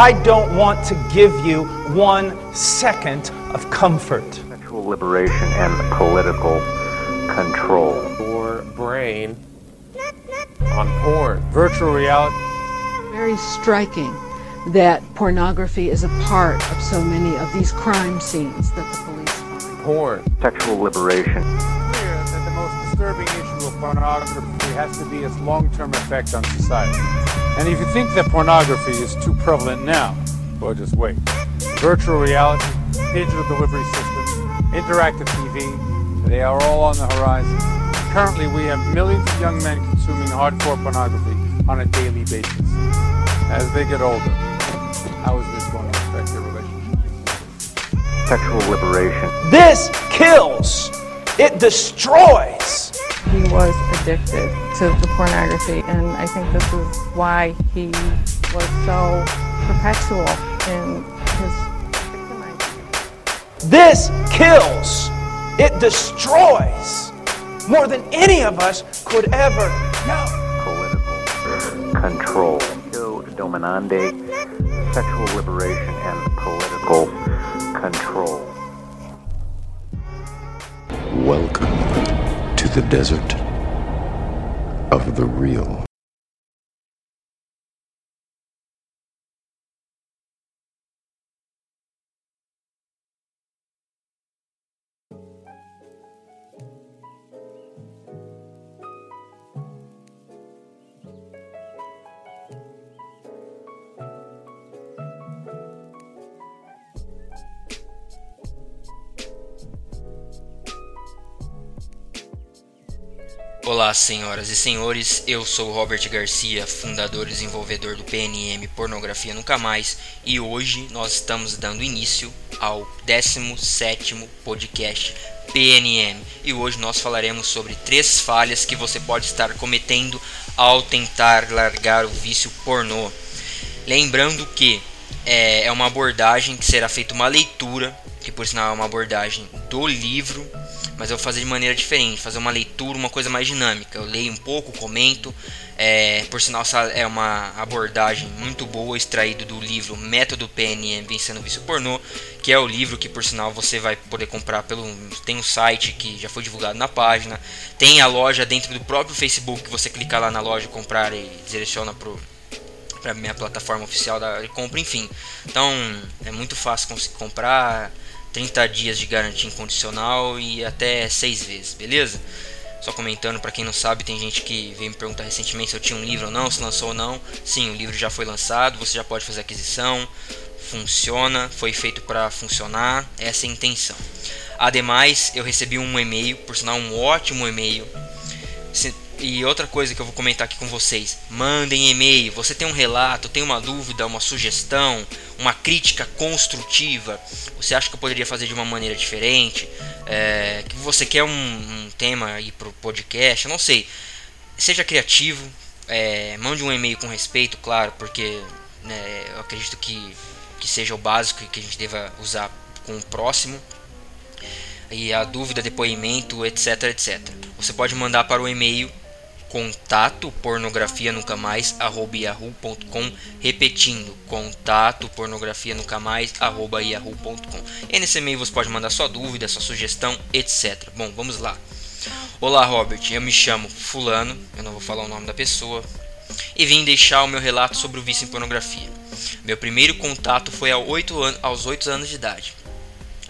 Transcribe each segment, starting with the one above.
I don't want to give you one second of comfort. Sexual liberation and political control. Your brain on porn. Virtual reality. Very striking that pornography is a part of so many of these crime scenes that the police find. Porn. Sexual liberation. clear that the most disturbing issue of pornography has to be its long-term effect on society. And if you think that pornography is too prevalent now, well, just wait. Virtual reality, digital delivery systems, interactive TV, they are all on the horizon. Currently, we have millions of young men consuming hardcore pornography on a daily basis. As they get older, how is this going to affect their relationship? Sexual liberation. This kills. It destroys. He was addicted to the pornography, and I think this is why he was so perpetual in his victimizing. This kills. It destroys. More than any of us could ever know. Political control. Yo dominande. Sexual liberation and political control. Welcome to the desert the real. Olá, senhoras e senhores. Eu sou Robert Garcia, fundador e desenvolvedor do PNM Pornografia Nunca Mais, e hoje nós estamos dando início ao 17º podcast PNM. E hoje nós falaremos sobre três falhas que você pode estar cometendo ao tentar largar o vício pornô. Lembrando que é, é uma abordagem que será feita uma leitura, que por sinal é uma abordagem do livro mas eu vou fazer de maneira diferente, fazer uma leitura, uma coisa mais dinâmica. Eu leio um pouco, comento. É, por sinal, é uma abordagem muito boa, extraído do livro Método PNM Vencendo o Vício Pornô, que é o livro que, por sinal, você vai poder comprar pelo. Tem um site que já foi divulgado na página, tem a loja dentro do próprio Facebook que você clica lá na loja comprar e direciona pro para minha plataforma oficial da compra, enfim. Então é muito fácil conseguir comprar. 30 dias de garantia incondicional e até 6 vezes, beleza? Só comentando, para quem não sabe, tem gente que veio me perguntar recentemente se eu tinha um livro ou não, se lançou ou não. Sim, o livro já foi lançado, você já pode fazer aquisição, funciona, foi feito para funcionar, essa é a intenção. Ademais, eu recebi um e-mail, por sinal, um ótimo e-mail. E outra coisa que eu vou comentar aqui com vocês: mandem e-mail. Você tem um relato, tem uma dúvida, uma sugestão, uma crítica construtiva? Você acha que eu poderia fazer de uma maneira diferente? É, que você quer um, um tema aí pro podcast? Eu não sei. Seja criativo, é, mande um e-mail com respeito, claro, porque né, eu acredito que, que seja o básico que a gente deva usar com o próximo. E a dúvida, depoimento, etc, etc. Você pode mandar para o e-mail contato pornografia nunca mais arroba yahoo.com repetindo contato pornografia nunca mais arroba yahoo.com e nesse e-mail você pode mandar sua dúvida sua sugestão etc bom vamos lá. Olá Robert. Eu me chamo fulano eu não vou falar o nome da pessoa e vim deixar o meu relato sobre o vício em pornografia. Meu primeiro contato foi aos 8 anos, aos 8 anos de idade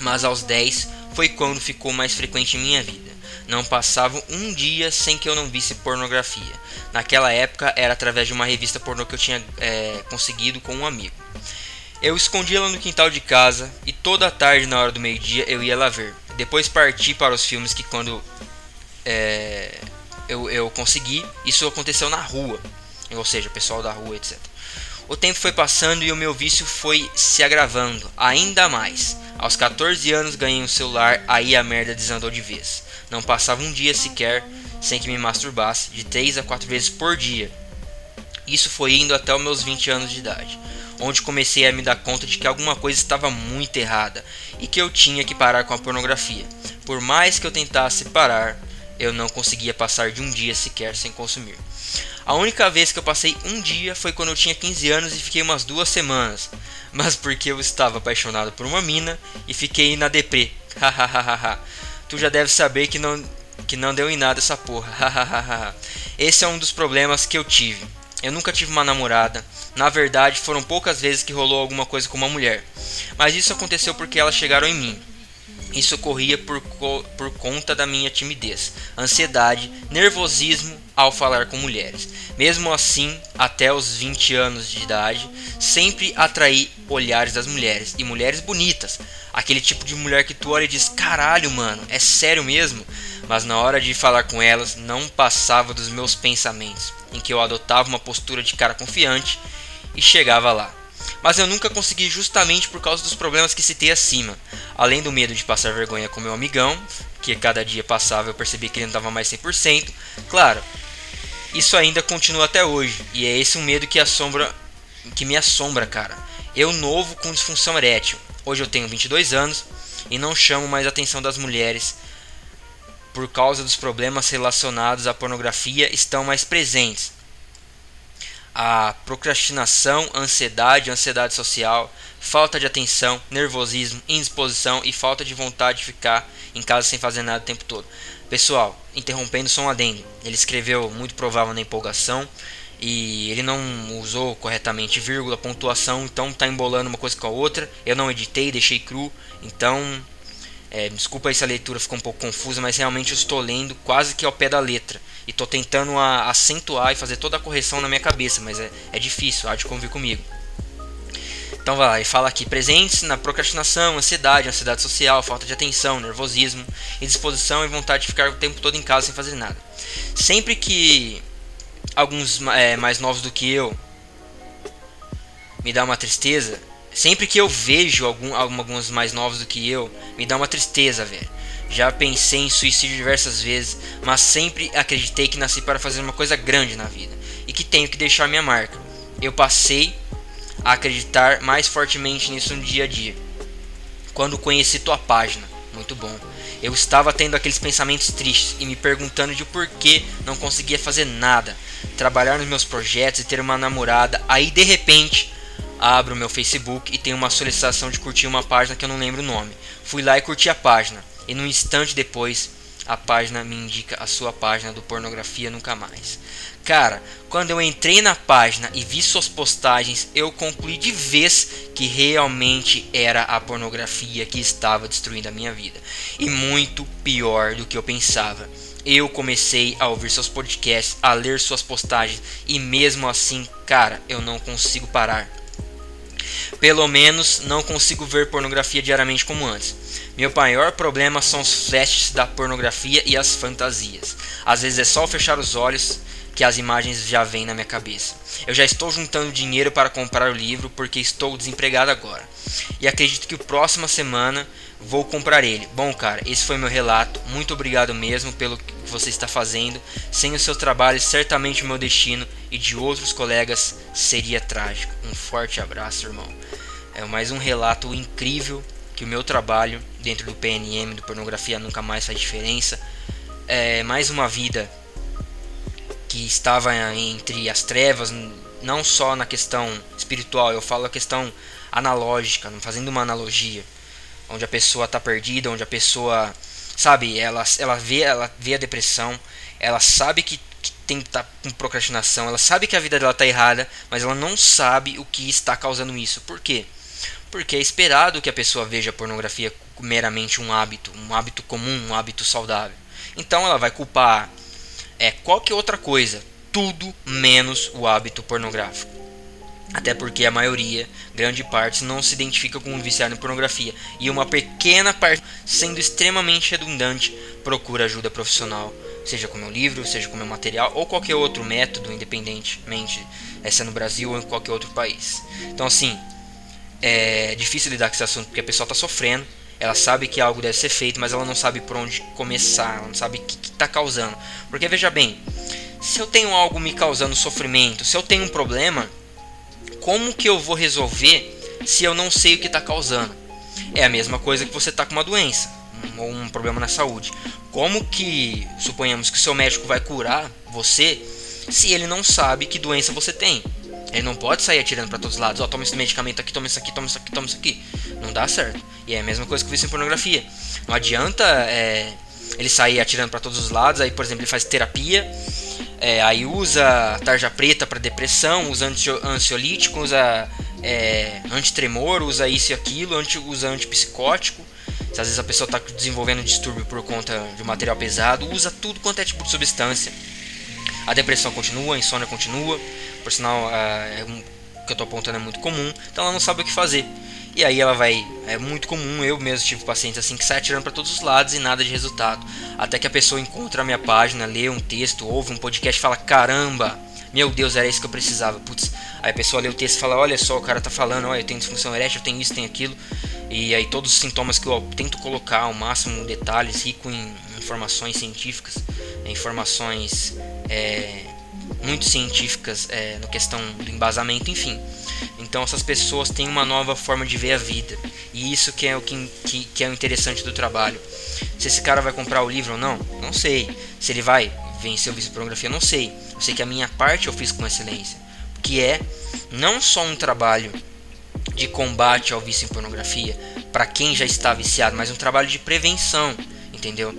mas aos 10 foi quando ficou mais frequente em minha vida não passava um dia sem que eu não visse pornografia. Naquela época era através de uma revista pornô que eu tinha é, conseguido com um amigo. Eu escondia ela no quintal de casa e toda tarde na hora do meio-dia eu ia lá ver. Depois parti para os filmes que quando é, eu, eu consegui, isso aconteceu na rua, ou seja, pessoal da rua, etc. O tempo foi passando e o meu vício foi se agravando ainda mais. Aos 14 anos ganhei um celular, aí a merda desandou de vez. Não passava um dia sequer sem que me masturbasse, de 3 a 4 vezes por dia. Isso foi indo até os meus 20 anos de idade, onde comecei a me dar conta de que alguma coisa estava muito errada e que eu tinha que parar com a pornografia. Por mais que eu tentasse parar, eu não conseguia passar de um dia sequer sem consumir. A única vez que eu passei um dia foi quando eu tinha 15 anos e fiquei umas duas semanas. Mas porque eu estava apaixonado por uma mina e fiquei na deprê. Hahaha. Tu já deve saber que não, que não deu em nada essa porra. Esse é um dos problemas que eu tive. Eu nunca tive uma namorada. Na verdade, foram poucas vezes que rolou alguma coisa com uma mulher. Mas isso aconteceu porque elas chegaram em mim. Isso ocorria por, co por conta da minha timidez, ansiedade, nervosismo ao falar com mulheres. Mesmo assim, até os 20 anos de idade, sempre atraí olhares das mulheres e mulheres bonitas. Aquele tipo de mulher que tu olha e diz: "Caralho, mano, é sério mesmo?" Mas na hora de falar com elas, não passava dos meus pensamentos, em que eu adotava uma postura de cara confiante e chegava lá mas eu nunca consegui justamente por causa dos problemas que citei acima. Além do medo de passar vergonha com meu amigão, que cada dia passava eu percebi que ele não estava mais 100%. Claro, isso ainda continua até hoje, e é esse um medo que assombra que me assombra, cara. Eu novo com disfunção erétil. Hoje eu tenho 22 anos e não chamo mais a atenção das mulheres por causa dos problemas relacionados à pornografia estão mais presentes a procrastinação, ansiedade, ansiedade social, falta de atenção, nervosismo, indisposição e falta de vontade de ficar em casa sem fazer nada o tempo todo. Pessoal, interrompendo só um adendo. Ele escreveu muito provável na empolgação e ele não usou corretamente vírgula, pontuação, então tá embolando uma coisa com a outra. Eu não editei, deixei cru, então é, desculpa aí se a leitura ficou um pouco confusa, mas realmente eu estou lendo quase que ao pé da letra. E estou tentando a, acentuar e fazer toda a correção na minha cabeça, mas é, é difícil, há de convir comigo. Então vai lá, e fala aqui, presentes na procrastinação, ansiedade, ansiedade social, falta de atenção, nervosismo, indisposição e vontade de ficar o tempo todo em casa sem fazer nada. Sempre que alguns é, mais novos do que eu me dá uma tristeza, Sempre que eu vejo algum, alguns mais novos do que eu, me dá uma tristeza, velho. Já pensei em suicídio diversas vezes, mas sempre acreditei que nasci para fazer uma coisa grande na vida e que tenho que deixar minha marca. Eu passei a acreditar mais fortemente nisso no dia a dia. Quando conheci tua página, muito bom. Eu estava tendo aqueles pensamentos tristes e me perguntando de por que não conseguia fazer nada, trabalhar nos meus projetos e ter uma namorada. Aí de repente abro meu Facebook e tem uma solicitação de curtir uma página que eu não lembro o nome. Fui lá e curti a página. E num instante depois, a página me indica a sua página do Pornografia Nunca Mais. Cara, quando eu entrei na página e vi suas postagens, eu concluí de vez que realmente era a pornografia que estava destruindo a minha vida. E muito pior do que eu pensava. Eu comecei a ouvir seus podcasts, a ler suas postagens e mesmo assim, cara, eu não consigo parar. Pelo menos não consigo ver pornografia diariamente como antes. Meu maior problema são os flashes da pornografia e as fantasias. Às vezes é só fechar os olhos que as imagens já vêm na minha cabeça. Eu já estou juntando dinheiro para comprar o livro porque estou desempregado agora. E acredito que próxima semana vou comprar ele. Bom, cara, esse foi meu relato. Muito obrigado mesmo pelo que você está fazendo. Sem o seu trabalho, certamente o meu destino e de outros colegas seria trágico. Um forte abraço, irmão. É mais um relato incrível que o meu trabalho dentro do PNM, do Pornografia Nunca Mais Faz Diferença, é mais uma vida que estava entre as trevas, não só na questão espiritual, eu falo a questão analógica, fazendo uma analogia, onde a pessoa está perdida, onde a pessoa, sabe, ela, ela, vê, ela vê a depressão, ela sabe que, tem que tá com procrastinação, ela sabe que a vida dela está errada, mas ela não sabe o que está causando isso. Por quê? Porque é esperado que a pessoa veja a pornografia meramente um hábito, um hábito comum, um hábito saudável. Então ela vai culpar é qualquer outra coisa, tudo menos o hábito pornográfico. Até porque a maioria, grande parte, não se identifica com um viciado em pornografia e uma pequena parte, sendo extremamente redundante, procura ajuda profissional, seja com meu livro, seja com meu material ou qualquer outro método, independentemente se é no Brasil ou em qualquer outro país. Então, assim, é difícil lidar com esse assunto porque a pessoa está sofrendo, ela sabe que algo deve ser feito, mas ela não sabe por onde começar, ela não sabe o que está causando. Porque veja bem, se eu tenho algo me causando sofrimento, se eu tenho um problema, como que eu vou resolver se eu não sei o que está causando? É a mesma coisa que você está com uma doença ou um, problema na saúde. Como que suponhamos que seu médico vai curar você se ele não sabe que doença você tem. Ele não pode sair atirando para todos os lados. Ó, oh, toma esse medicamento aqui, toma isso aqui, toma isso aqui, toma isso aqui. Não dá certo. E é a mesma coisa que o vício em pornografia. Não adianta é, ele sair atirando para todos os lados. Aí, por exemplo, ele faz terapia. É, aí usa tarja preta para depressão, usa ansiolítico, usa é, antitremor, usa isso e aquilo, anti, usa antipsicótico. Se às vezes a pessoa está desenvolvendo distúrbio por conta de um material pesado, usa tudo quanto é tipo de substância. A depressão continua, a insônia continua. Por sinal, é, o que eu estou apontando é muito comum. Então ela não sabe o que fazer. E aí ela vai. É muito comum, eu mesmo tive pacientes assim que sai atirando para todos os lados e nada de resultado. Até que a pessoa encontra a minha página, lê um texto, ouve um podcast e fala: caramba, meu Deus, era isso que eu precisava. Putz, aí a pessoa lê o texto e fala: olha só, o cara tá falando, olha, eu tenho disfunção erétil, eu tenho isso, tenho aquilo. E aí todos os sintomas que eu tento colocar ao máximo detalhes, rico em informações científicas, informações é, muito científicas é, no questão do embasamento, enfim. Então essas pessoas têm uma nova forma de ver a vida. E isso que é o que, que, que é o interessante do trabalho. Se esse cara vai comprar o livro ou não, não sei. Se ele vai vencer o de pornografia, não sei. Eu sei que a minha parte eu fiz com excelência. Que é não só um trabalho de combate ao vício em pornografia para quem já está viciado, mas um trabalho de prevenção, entendeu?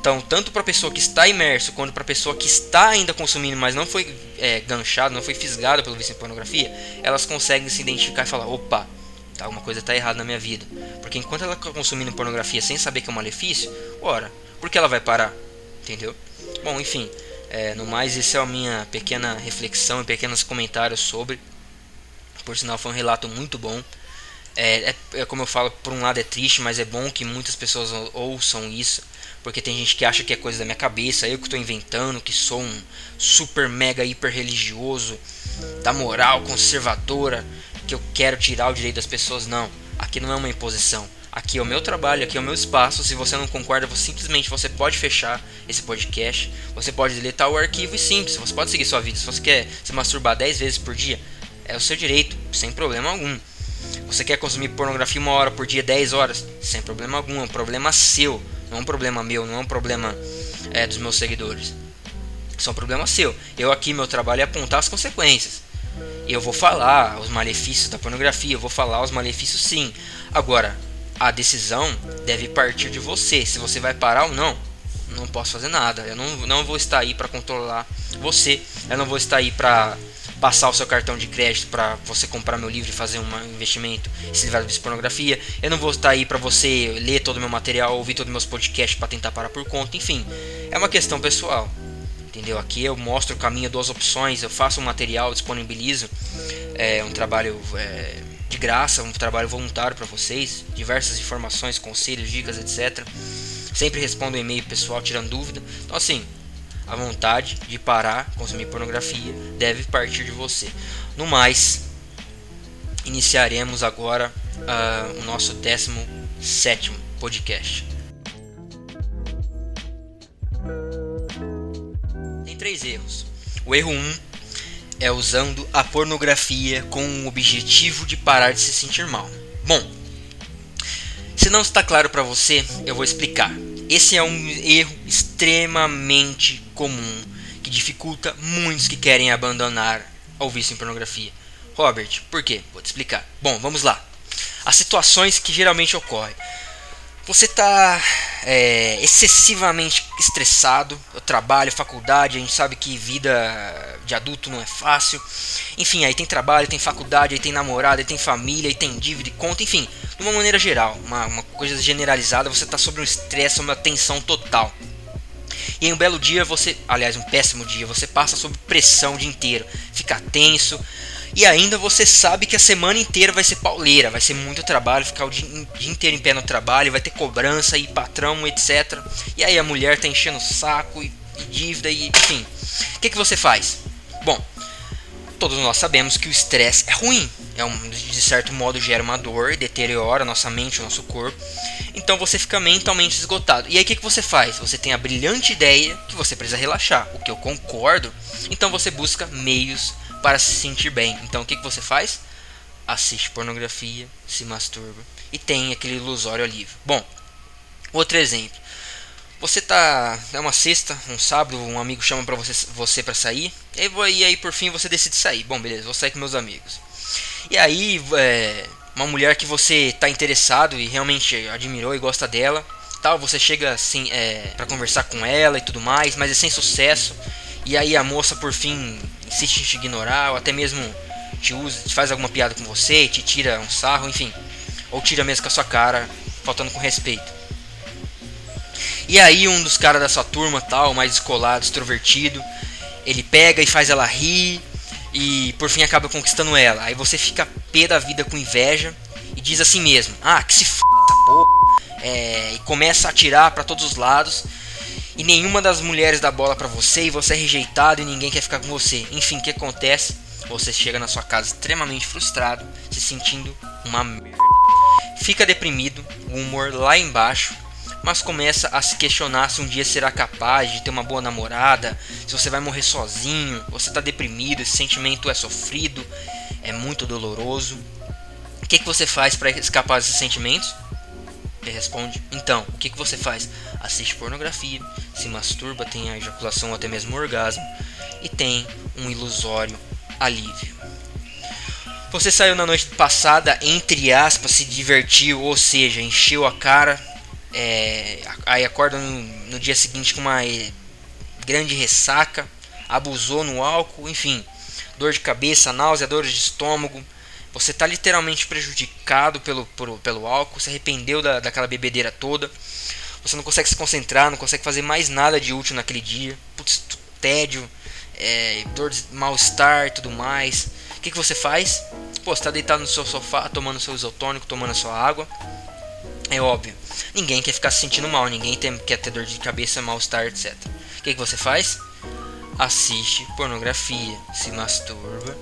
Então, tanto para a pessoa que está imerso, quanto para a pessoa que está ainda consumindo, mas não foi é, ganchado, não foi fisgada pelo vício em pornografia, elas conseguem se identificar e falar: opa, tá, alguma coisa está errada na minha vida. Porque enquanto ela está consumindo pornografia sem saber que é um malefício, ora, por que ela vai parar? Entendeu? Bom, enfim, é, no mais, essa é a minha pequena reflexão e pequenos comentários sobre. Por sinal, foi um relato muito bom. É, é, é, como eu falo, por um lado é triste, mas é bom que muitas pessoas ouçam isso porque tem gente que acha que é coisa da minha cabeça, eu que estou inventando, que sou um super mega hiper religioso, da moral conservadora, que eu quero tirar o direito das pessoas. Não, aqui não é uma imposição. Aqui é o meu trabalho, aqui é o meu espaço. Se você não concorda, você simplesmente você pode fechar esse podcast. Você pode deletar o arquivo e simples. Você pode seguir sua vida. Se você quer se masturbar 10 vezes por dia, é o seu direito, sem problema algum. Você quer consumir pornografia uma hora por dia, 10 horas, sem problema algum. É um problema seu. Não é um problema meu, não é um problema é, dos meus seguidores. Isso é um problema seu. Eu aqui, meu trabalho é apontar as consequências. Eu vou falar os malefícios da pornografia, eu vou falar os malefícios sim. Agora, a decisão deve partir de você. Se você vai parar ou não, não posso fazer nada. Eu não, não vou estar aí para controlar você. Eu não vou estar aí para passar o seu cartão de crédito para você comprar meu livro e fazer um investimento e se livrar de pornografia. Eu não vou estar aí para você ler todo o meu material, ouvir todos os meus podcasts para tentar parar por conta. Enfim, é uma questão pessoal. Entendeu? Aqui eu mostro o caminho, duas opções. Eu faço um material, disponibilizo é, um trabalho é, de graça, um trabalho voluntário para vocês. Diversas informações, conselhos, dicas, etc. Sempre respondo um e-mail pessoal tirando dúvida. Então, assim, a vontade de parar consumir pornografia deve partir de você. No mais, iniciaremos agora uh, o nosso 17 podcast. Tem três erros. O erro 1 um é usando a pornografia com o objetivo de parar de se sentir mal. Bom, se não está claro para você, eu vou explicar. Esse é um erro extremamente comum que dificulta muitos que querem abandonar o vício em pornografia. Robert, por quê? Vou te explicar. Bom, vamos lá. As situações que geralmente ocorrem. Você está é, excessivamente estressado, eu trabalho, faculdade, a gente sabe que vida de adulto não é fácil. Enfim, aí tem trabalho, tem faculdade, aí tem namorada, aí tem família, aí tem dívida e conta, enfim, de uma maneira geral, uma, uma coisa generalizada, você está sob um estresse, uma tensão total. E em um belo dia você, aliás, um péssimo dia, você passa sob pressão o dia inteiro, fica tenso, e ainda você sabe que a semana inteira vai ser pauleira, vai ser muito trabalho, ficar o dia, inteiro em pé no trabalho, vai ter cobrança e patrão, etc. E aí a mulher tá enchendo o saco e, e dívida e enfim. O que, que você faz? Bom, todos nós sabemos que o estresse é ruim. É um, de certo modo gera uma dor, deteriora a nossa mente, o nosso corpo. Então você fica mentalmente esgotado. E aí o que, que você faz? Você tem a brilhante ideia que você precisa relaxar, o que eu concordo. Então você busca meios para se sentir bem. Então o que, que você faz? Assiste pornografia, se masturba e tem aquele ilusório alívio. Bom, outro exemplo. Você tá. É uma sexta, um sábado, um amigo chama pra você, você pra sair. E aí, por fim você decide sair. Bom, beleza, vou sair com meus amigos. E aí, é, uma mulher que você tá interessado e realmente admirou e gosta dela. Tal, você chega assim é, para conversar com ela e tudo mais, mas é sem sucesso. E aí a moça por fim insiste em te ignorar, ou até mesmo te usa, te faz alguma piada com você, te tira um sarro, enfim. Ou tira mesmo com a sua cara, faltando com respeito. E aí um dos caras da sua turma, tal, mais descolado, extrovertido, ele pega e faz ela rir e por fim acaba conquistando ela. Aí você fica pé da vida com inveja e diz assim mesmo: "Ah, que se f essa porra". É, e começa a atirar para todos os lados. E nenhuma das mulheres dá bola para você e você é rejeitado e ninguém quer ficar com você. Enfim, o que acontece? Você chega na sua casa extremamente frustrado, se sentindo uma merda. Fica deprimido, o humor lá embaixo mas começa a se questionar se um dia será capaz de ter uma boa namorada, se você vai morrer sozinho, você está deprimido, esse sentimento é sofrido, é muito doloroso. O que, que você faz para escapar desses sentimentos? Ele responde: Então, o que, que você faz? Assiste pornografia, se masturba, tem a ejaculação ou até mesmo orgasmo e tem um ilusório alívio. Você saiu na noite passada, entre aspas, se divertiu, ou seja, encheu a cara é, aí acorda no, no, dia seguinte com uma grande ressaca, abusou no álcool, enfim, dor de cabeça, náusea, dores de estômago. Você está literalmente prejudicado pelo, por, pelo álcool, se arrependeu da, daquela bebedeira toda. Você não consegue se concentrar, não consegue fazer mais nada de útil naquele dia. Putz, tédio, é, dor de mal-estar e tudo mais. O que, que você faz? Pô, você está deitado no seu sofá, tomando seu isotônico, tomando a sua água. É óbvio. Ninguém quer ficar se sentindo mal, ninguém tem, quer ter dor de cabeça, mal-estar, etc. O que, que você faz? Assiste pornografia, se masturba,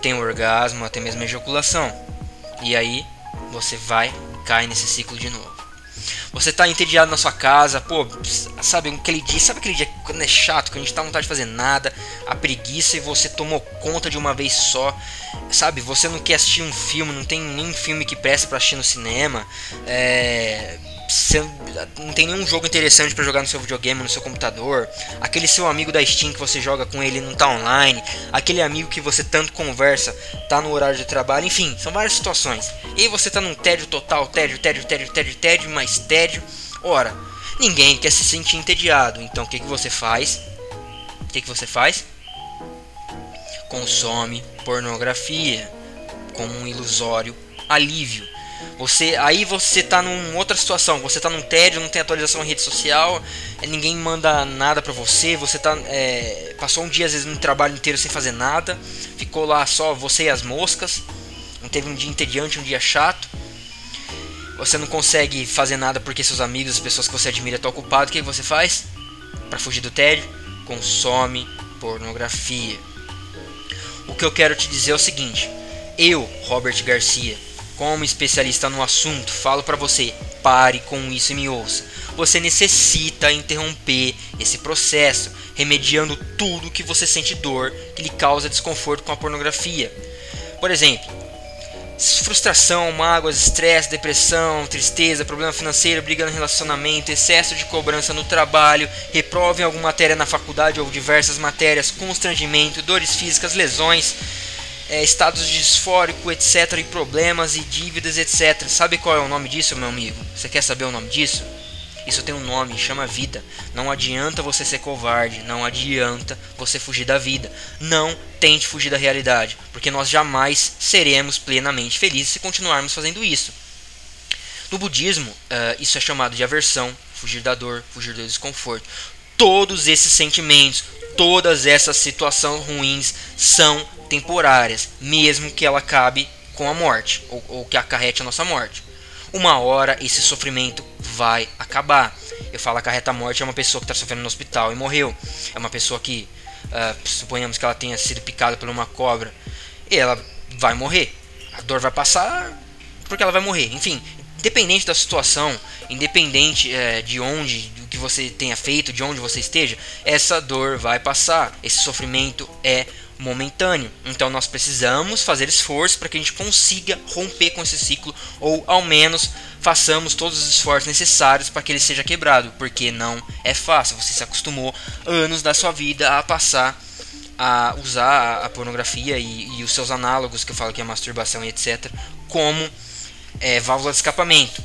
tem orgasmo, até mesmo ejaculação. E aí você vai cai nesse ciclo de novo. Você tá entediado na sua casa, pô, sabe aquele dia, sabe aquele dia quando é chato, que a gente tá com vontade de fazer nada, a preguiça e você tomou conta de uma vez só, sabe? Você não quer assistir um filme, não tem nenhum filme que presta para assistir no cinema, é, não tem nenhum jogo interessante para jogar no seu videogame, no seu computador. Aquele seu amigo da Steam que você joga com ele não tá online. Aquele amigo que você tanto conversa tá no horário de trabalho. Enfim, são várias situações. E você tá num tédio total, tédio, tédio, tédio, tédio, tédio, mais tédio. Ora, ninguém quer se sentir entediado. Então o que, que você faz? O que, que você faz? Consome pornografia como um ilusório alívio você, aí você tá numa outra situação, você tá num tédio, não tem atualização em rede social, é, ninguém manda nada pra você, você tá, é, passou um dia às vezes no trabalho inteiro sem fazer nada, ficou lá só você e as moscas, não teve um dia entediante, um dia chato, você não consegue fazer nada porque seus amigos, as pessoas que você admira estão ocupados, o que você faz? Para fugir do tédio? Consome pornografia. O que eu quero te dizer é o seguinte, eu, Robert Garcia, como especialista no assunto, falo para você: pare com isso e me ouça. Você necessita interromper esse processo, remediando tudo que você sente dor que lhe causa desconforto com a pornografia. Por exemplo, frustração, mágoas, estresse, depressão, tristeza, problema financeiro, briga no relacionamento, excesso de cobrança no trabalho, reprova em alguma matéria na faculdade ou diversas matérias, constrangimento, dores físicas, lesões é, estados disfórico, etc, e problemas e dívidas, etc. Sabe qual é o nome disso, meu amigo? Você quer saber o nome disso? Isso tem um nome, chama vida. Não adianta você ser covarde, não adianta você fugir da vida. Não tente fugir da realidade, porque nós jamais seremos plenamente felizes se continuarmos fazendo isso. No budismo, uh, isso é chamado de aversão, fugir da dor, fugir do desconforto. Todos esses sentimentos, todas essas situações ruins são temporárias, mesmo que ela acabe com a morte, ou, ou que acarrete a nossa morte. Uma hora esse sofrimento vai acabar. Eu falo acarreta a morte é uma pessoa que está sofrendo no hospital e morreu. É uma pessoa que, uh, suponhamos que ela tenha sido picada por uma cobra, e ela vai morrer. A dor vai passar porque ela vai morrer. Enfim, independente da situação, independente uh, de onde, que você tenha feito, de onde você esteja, essa dor vai passar. Esse sofrimento é momentâneo. Então nós precisamos fazer esforço para que a gente consiga romper com esse ciclo ou ao menos façamos todos os esforços necessários para que ele seja quebrado, porque não é fácil. Você se acostumou anos da sua vida a passar a usar a pornografia e, e os seus análogos, que eu falo que é masturbação e etc, como é, válvula de escapamento.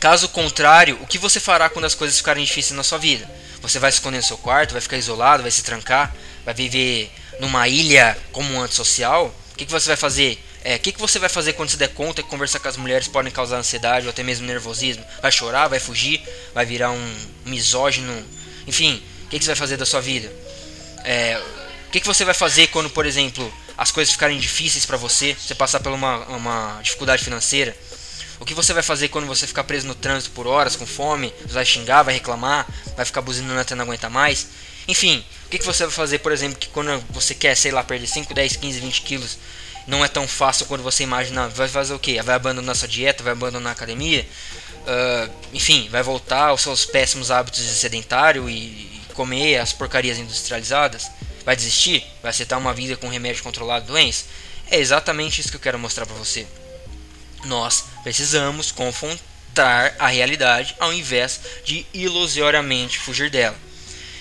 Caso contrário, o que você fará quando as coisas ficarem difíceis na sua vida? Você vai se esconder no seu quarto, vai ficar isolado, vai se trancar, vai viver numa ilha como um antissocial? O que, que você vai fazer? É, o que, que você vai fazer quando se der conta que conversar com as mulheres podem causar ansiedade ou até mesmo nervosismo? Vai chorar, vai fugir, vai virar um misógino? Enfim, o que, que você vai fazer da sua vida? É, o que, que você vai fazer quando, por exemplo, as coisas ficarem difíceis para você, você passar por uma, uma dificuldade financeira? O que você vai fazer quando você ficar preso no trânsito por horas, com fome? Vai xingar, vai reclamar, vai ficar buzinando até não aguentar mais? Enfim, o que, que você vai fazer, por exemplo, que quando você quer, sei lá, perder 5, 10, 15, 20 quilos, não é tão fácil quando você imagina. Vai fazer o quê? Vai abandonar sua dieta? Vai abandonar a academia? Uh, enfim, vai voltar aos seus péssimos hábitos de sedentário e comer as porcarias industrializadas? Vai desistir? Vai aceitar uma vida com remédio controlado de doença? É exatamente isso que eu quero mostrar para você. Nós precisamos confrontar a realidade ao invés de ilusoriamente fugir dela.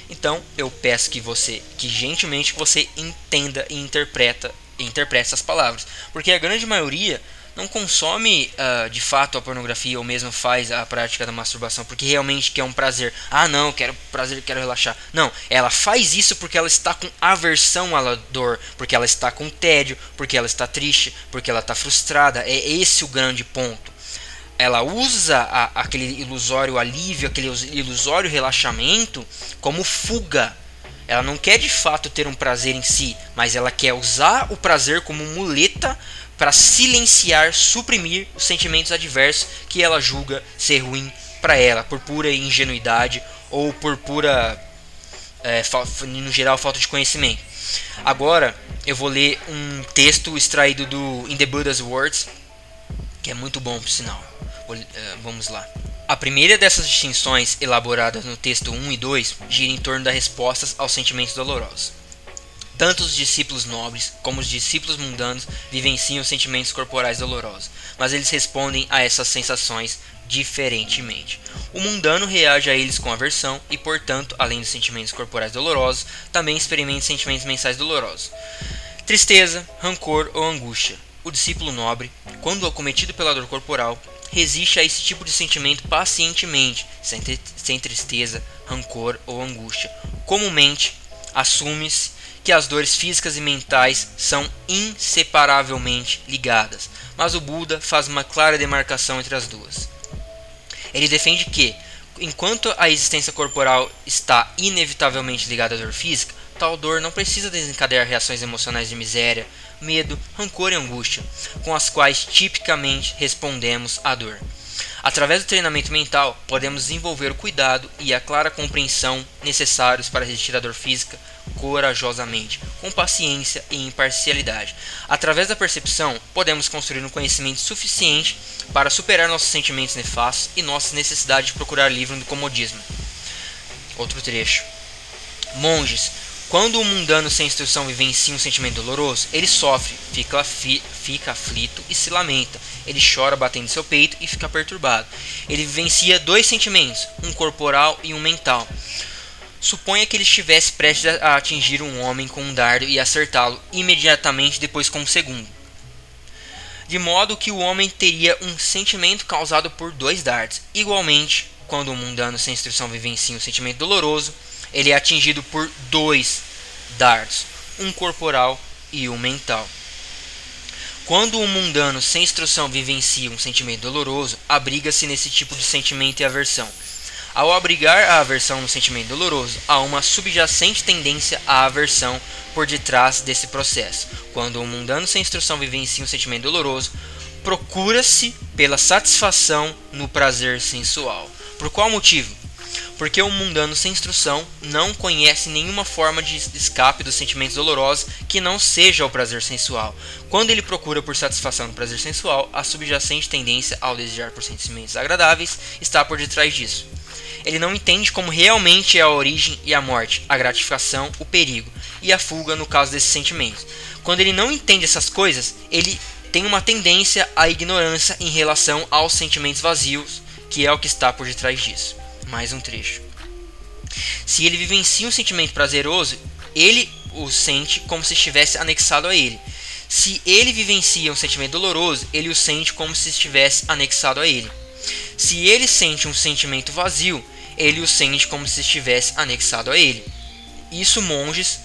Então, eu peço que você, que gentilmente você entenda e interpreta, interprete essas palavras, porque a grande maioria não consome uh, de fato a pornografia ou mesmo faz a prática da masturbação porque realmente quer um prazer. Ah, não, quero prazer, quero relaxar. Não, ela faz isso porque ela está com aversão à dor, porque ela está com tédio, porque ela está triste, porque ela está frustrada. É esse o grande ponto. Ela usa a, aquele ilusório alívio, aquele ilusório relaxamento como fuga. Ela não quer de fato ter um prazer em si, mas ela quer usar o prazer como muleta para silenciar, suprimir os sentimentos adversos que ela julga ser ruim para ela, por pura ingenuidade ou por pura, é, no geral, falta de conhecimento. Agora eu vou ler um texto extraído do In the Buddha's Words, que é muito bom por sinal. É, vamos lá. A primeira dessas distinções, elaboradas no texto 1 e 2, gira em torno das respostas aos sentimentos dolorosos. Tanto os discípulos nobres como os discípulos mundanos vivenciam sentimentos corporais dolorosos, mas eles respondem a essas sensações diferentemente. O mundano reage a eles com aversão e, portanto, além dos sentimentos corporais dolorosos, também experimenta sentimentos mensais dolorosos. Tristeza, rancor ou angústia. O discípulo nobre, quando acometido pela dor corporal, resiste a esse tipo de sentimento pacientemente, sem, sem tristeza, rancor ou angústia. Comumente, assume-se que as dores físicas e mentais são inseparavelmente ligadas, mas o Buda faz uma clara demarcação entre as duas. Ele defende que, enquanto a existência corporal está inevitavelmente ligada à dor física, tal dor não precisa desencadear reações emocionais de miséria, medo, rancor e angústia, com as quais tipicamente respondemos à dor. Através do treinamento mental, podemos desenvolver o cuidado e a clara compreensão necessários para resistir à dor física corajosamente, com paciência e imparcialidade. Através da percepção, podemos construir um conhecimento suficiente para superar nossos sentimentos nefastos e nossa necessidade de procurar livre do comodismo. Outro trecho. Monges, quando o mundano sem instrução vivencia um sentimento doloroso, ele sofre, fica, fica aflito e se lamenta. Ele chora batendo seu peito e fica perturbado. Ele vivencia dois sentimentos, um corporal e um mental. Suponha que ele estivesse prestes a atingir um homem com um dardo e acertá-lo imediatamente depois com um segundo. De modo que o homem teria um sentimento causado por dois dardos. Igualmente, quando o mundano sem instrução vivencia um sentimento doloroso, ele é atingido por dois dardos, um corporal e um mental. Quando um mundano sem instrução vivencia um sentimento doloroso, abriga-se nesse tipo de sentimento e aversão. Ao abrigar a aversão no sentimento doloroso, há uma subjacente tendência à aversão por detrás desse processo. Quando um mundano sem instrução vivencia um sentimento doloroso, procura-se pela satisfação no prazer sensual. Por qual motivo? Porque o mundano sem instrução não conhece nenhuma forma de escape dos sentimentos dolorosos que não seja o prazer sensual. Quando ele procura por satisfação no prazer sensual, a subjacente tendência ao desejar por sentimentos agradáveis está por detrás disso. Ele não entende como realmente é a origem e a morte, a gratificação, o perigo. e a fuga no caso desses sentimentos. Quando ele não entende essas coisas, ele tem uma tendência à ignorância em relação aos sentimentos vazios, que é o que está por detrás disso. Mais um trecho. Se ele vivencia um sentimento prazeroso, ele o sente como se estivesse anexado a ele. Se ele vivencia um sentimento doloroso, ele o sente como se estivesse anexado a ele. Se ele sente um sentimento vazio, ele o sente como se estivesse anexado a ele. Isso, monges,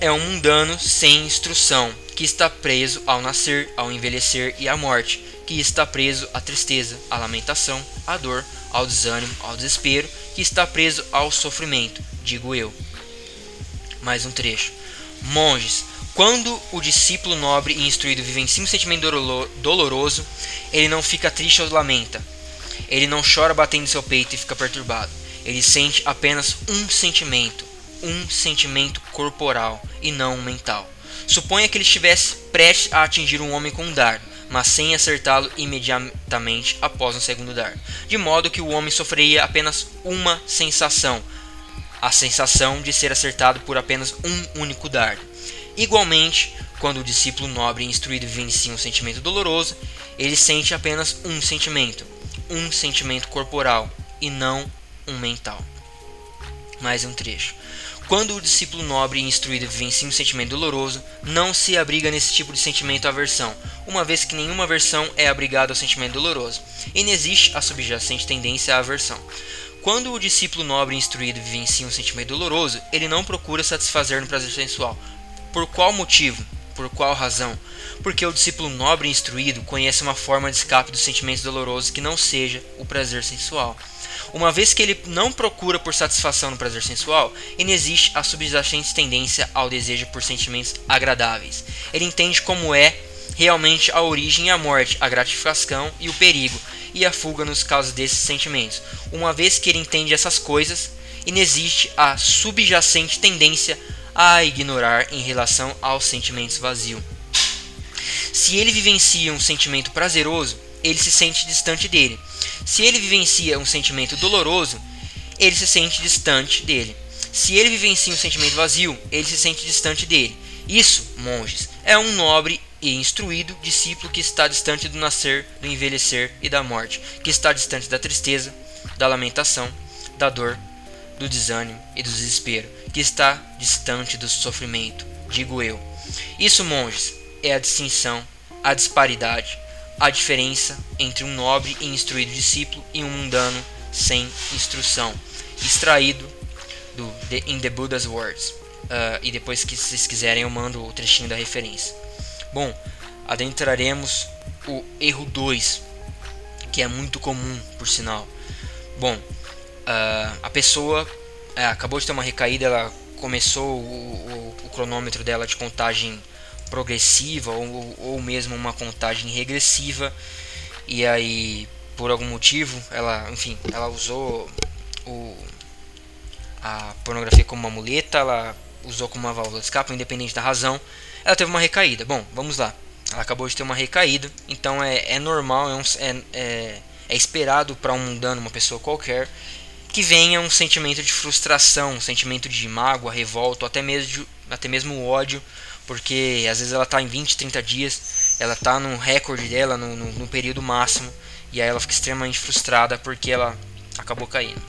é um mundano sem instrução, que está preso ao nascer, ao envelhecer e à morte, que está preso à tristeza, à lamentação, à dor, ao desânimo, ao desespero, que está preso ao sofrimento, digo eu. Mais um trecho. Monges, quando o discípulo nobre e instruído vivencia um sentimento doloroso, ele não fica triste ou lamenta. Ele não chora batendo seu peito e fica perturbado. Ele sente apenas um sentimento, um sentimento corporal e não mental. Suponha que ele estivesse prestes a atingir um homem com um dardo, mas sem acertá-lo imediatamente após um segundo dardo, de modo que o homem sofreria apenas uma sensação, a sensação de ser acertado por apenas um único dardo. Igualmente, quando o discípulo nobre e instruído vivencia um sentimento doloroso, ele sente apenas um sentimento, um sentimento corporal e não um mental. Mais um trecho. Quando o discípulo nobre e instruído vivencia um sentimento doloroso, não se abriga nesse tipo de sentimento aversão, uma vez que nenhuma aversão é abrigada ao sentimento doloroso, e não existe a subjacente tendência à aversão. Quando o discípulo nobre e instruído vivencia um sentimento doloroso, ele não procura satisfazer no prazer sensual. Por qual motivo? Por qual razão? Porque o discípulo nobre e instruído conhece uma forma de escape dos sentimentos dolorosos que não seja o prazer sensual. Uma vez que ele não procura por satisfação no prazer sensual, inexiste a subjacente tendência ao desejo por sentimentos agradáveis. Ele entende como é realmente a origem e a morte, a gratificação e o perigo, e a fuga nos casos desses sentimentos. Uma vez que ele entende essas coisas, inexiste a subjacente tendência a ignorar em relação aos sentimentos vazios. Se ele vivencia um sentimento prazeroso, ele se sente distante dele. Se ele vivencia um sentimento doloroso, ele se sente distante dele. Se ele vivencia um sentimento vazio, ele se sente distante dele. Isso, monges, é um nobre e instruído discípulo que está distante do nascer, do envelhecer e da morte, que está distante da tristeza, da lamentação, da dor, do desânimo e do desespero, que está distante do sofrimento, digo eu. Isso, monges, é a distinção, a disparidade, a diferença entre um nobre e instruído discípulo e um mundano sem instrução, extraído do the, In the Buddha's Words. Uh, e depois que vocês quiserem eu mando o trechinho da referência. Bom, adentraremos o erro 2, que é muito comum, por sinal. Bom, uh, a pessoa uh, acabou de ter uma recaída, ela começou o, o, o cronômetro dela de contagem progressiva ou, ou mesmo uma contagem regressiva. E aí por algum motivo ela enfim ela usou o, a pornografia como uma muleta ela usou como uma válvula de escape independente da razão ela teve uma recaída. Bom vamos lá. Ela acabou de ter uma recaída então é, é normal é, um, é, é, é esperado para um mundano uma pessoa qualquer que venha um sentimento de frustração um sentimento de mágoa revolta até mesmo até mesmo ódio porque às vezes ela está em 20, 30 dias, ela está no recorde dela, no, no, no, período máximo, e aí ela fica extremamente frustrada porque ela acabou caindo.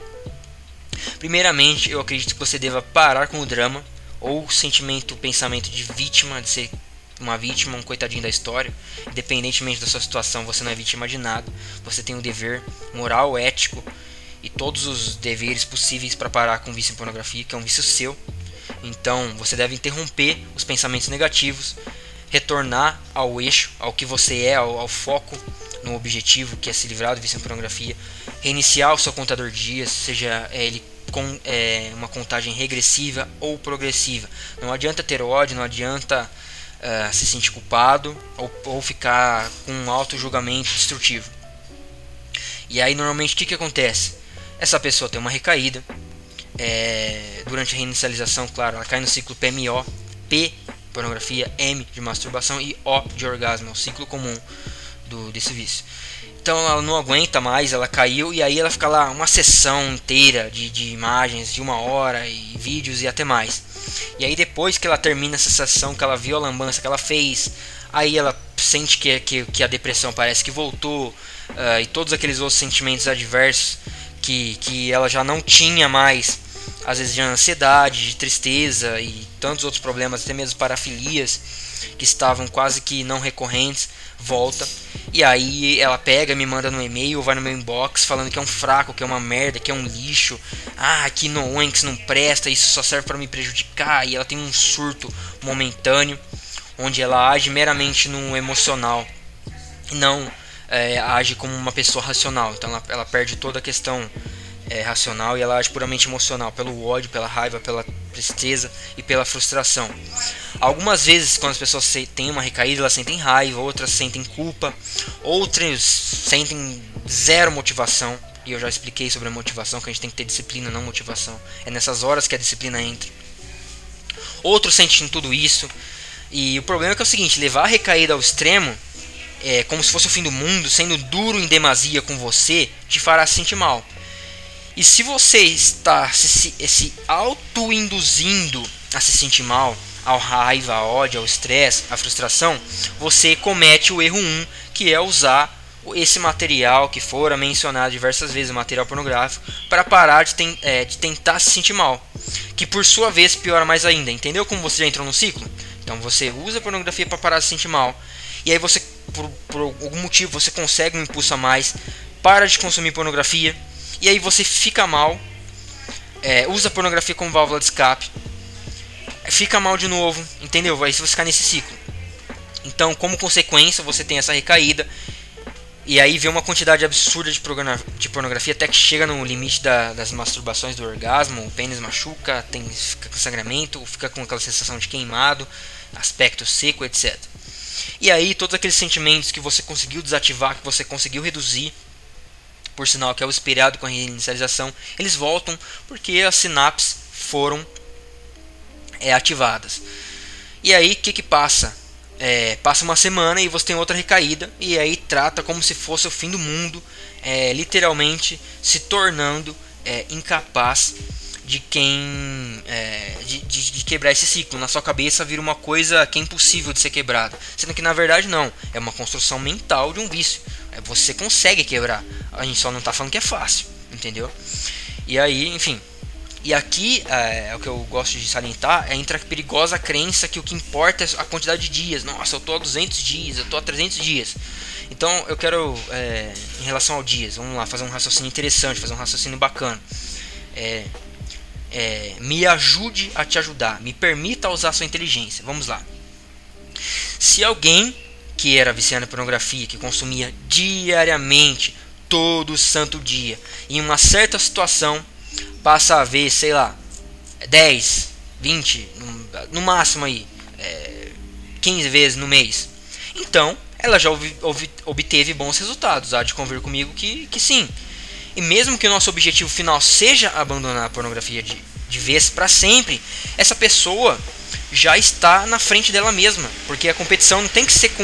Primeiramente, eu acredito que você deva parar com o drama, ou o sentimento, o pensamento de vítima, de ser uma vítima, um coitadinho da história. Independentemente da sua situação, você não é vítima de nada. Você tem um dever moral, ético e todos os deveres possíveis para parar com o vício em pornografia, que é um vício seu. Então você deve interromper os pensamentos negativos, retornar ao eixo, ao que você é, ao, ao foco no objetivo que é se livrar do vício em pornografia, reiniciar o seu contador de dias, seja ele com é, uma contagem regressiva ou progressiva. Não adianta ter ódio, não adianta uh, se sentir culpado ou, ou ficar com um auto julgamento destrutivo. E aí normalmente o que, que acontece? Essa pessoa tem uma recaída, é, durante a reinicialização, claro, ela cai no ciclo PMO, P, pornografia, M de masturbação e O de orgasmo, é o ciclo comum do, desse vício. Então ela não aguenta mais, ela caiu e aí ela fica lá uma sessão inteira de, de imagens de uma hora e vídeos e até mais. E aí depois que ela termina essa sessão, que ela viu a lambança que ela fez, aí ela sente que, que, que a depressão parece que voltou uh, e todos aqueles outros sentimentos adversos que, que ela já não tinha mais, às vezes de ansiedade, de tristeza e tantos outros problemas, até mesmo parafilias que estavam quase que não recorrentes, volta. E aí ela pega, me manda no e-mail, vai no meu inbox falando que é um fraco, que é uma merda, que é um lixo. Ah, que no que não presta, isso só serve para me prejudicar. E ela tem um surto momentâneo, onde ela age meramente no emocional e não é, age como uma pessoa racional. Então ela, ela perde toda a questão é, racional e ela age puramente emocional, pelo ódio, pela raiva, pela tristeza e pela frustração. Algumas vezes, quando as pessoas têm uma recaída, elas sentem raiva, outras sentem culpa, outras sentem zero motivação. E eu já expliquei sobre a motivação, que a gente tem que ter disciplina, não motivação. É nessas horas que a disciplina entra. Outros sentem tudo isso. E o problema é que é o seguinte: levar a recaída ao extremo, é, como se fosse o fim do mundo, sendo duro em demasia com você, te fará se sentir mal. E se você está se, se auto-induzindo a se sentir mal, ao raiva, ao ódio, ao estresse, à frustração, você comete o erro 1, que é usar esse material que fora mencionado diversas vezes, o material pornográfico, para parar de, ten é, de tentar se sentir mal. Que por sua vez piora mais ainda. Entendeu como você já entrou no ciclo? Então você usa a pornografia para parar de se sentir mal. E aí você, por, por algum motivo, você consegue um impulso a mais, para de consumir pornografia e aí você fica mal, é, usa a pornografia como válvula de escape, fica mal de novo, entendeu? Aí você ficar nesse ciclo. Então, como consequência, você tem essa recaída e aí vê uma quantidade absurda de, de pornografia até que chega no limite da, das masturbações do orgasmo, o pênis machuca, tem, fica com sangramento, fica com aquela sensação de queimado, aspecto seco, etc. E aí todos aqueles sentimentos que você conseguiu desativar, que você conseguiu reduzir, por sinal que é o esperado com a reinicialização, eles voltam porque as sinapses foram é, ativadas. E aí o que, que passa? É, passa uma semana e você tem outra recaída e aí trata como se fosse o fim do mundo, é, literalmente se tornando é, incapaz de quem é, de, de, de, quebrar esse ciclo na sua cabeça vira uma coisa que é impossível de ser quebrada sendo que na verdade não é uma construção mental de um vício é, você consegue quebrar. A gente só não está falando que é fácil, entendeu? E aí, enfim. E aqui é, é, o que eu gosto de salientar é entre a perigosa crença que o que importa é a quantidade de dias. Nossa, eu tô a 200 dias, eu tô a 300 dias. Então eu quero, é, em relação ao dias, vamos lá, fazer um raciocínio interessante, fazer um raciocínio bacana. É, é, me ajude a te ajudar, me permita usar sua inteligência. Vamos lá. Se alguém que era viciado em pornografia, que consumia diariamente, todo santo dia, em uma certa situação passa a ver, sei lá, 10, 20, no, máximo aí, é, 15 vezes no mês. Então, ela já obteve bons resultados. Há de convir comigo que, que sim. E mesmo que o nosso objetivo final seja abandonar a pornografia de, de vez para sempre, essa pessoa já está na frente dela mesma, porque a competição não tem que ser com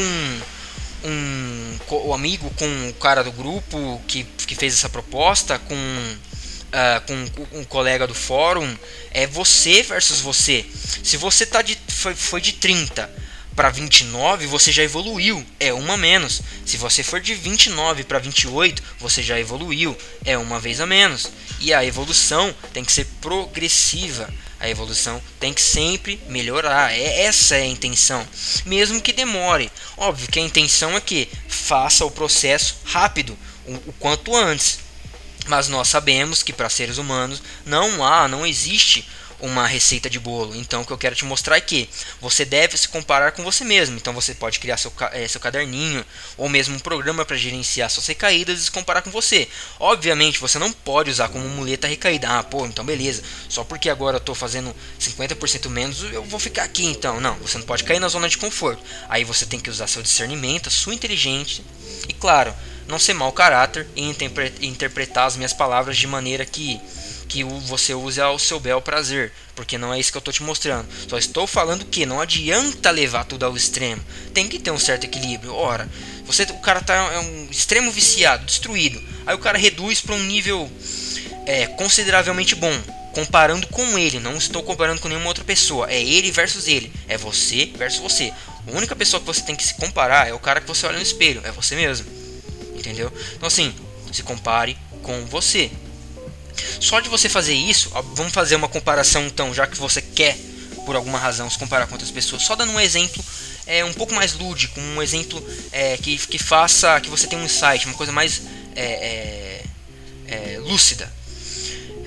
um, o amigo, com o cara do grupo que, que fez essa proposta, com, uh, com um colega do fórum, é você versus você. Se você tá de, foi, foi de 30 para 29, você já evoluiu, é uma menos. Se você for de 29 para 28, você já evoluiu, é uma vez a menos. E a evolução tem que ser progressiva. A evolução tem que sempre melhorar. É essa é a intenção, mesmo que demore. Óbvio que a intenção é que faça o processo rápido, o, o quanto antes. Mas nós sabemos que para seres humanos não há, não existe uma receita de bolo. Então, o que eu quero te mostrar é que você deve se comparar com você mesmo. Então, você pode criar seu, é, seu caderninho ou mesmo um programa para gerenciar suas recaídas e se comparar com você. Obviamente, você não pode usar como muleta recaída. Ah, pô, então beleza. Só porque agora eu estou fazendo 50% menos, eu vou ficar aqui então. Não, você não pode cair na zona de conforto. Aí você tem que usar seu discernimento, sua inteligência e, claro, não ser mau caráter e interpretar as minhas palavras de maneira que que você use ao seu bel prazer, porque não é isso que eu estou te mostrando. Só estou falando que não adianta levar tudo ao extremo. Tem que ter um certo equilíbrio. Ora, você, o cara tá é um extremo viciado, destruído. Aí o cara reduz para um nível é, consideravelmente bom, comparando com ele. Não estou comparando com nenhuma outra pessoa. É ele versus ele. É você versus você. A única pessoa que você tem que se comparar é o cara que você olha no espelho. É você mesmo. Entendeu? Então assim, se compare com você. Só de você fazer isso, vamos fazer uma comparação então, já que você quer por alguma razão se comparar com outras pessoas. Só dando um exemplo é um pouco mais lúdico, um exemplo é, que, que faça que você tenha um insight, uma coisa mais é, é, é lúcida.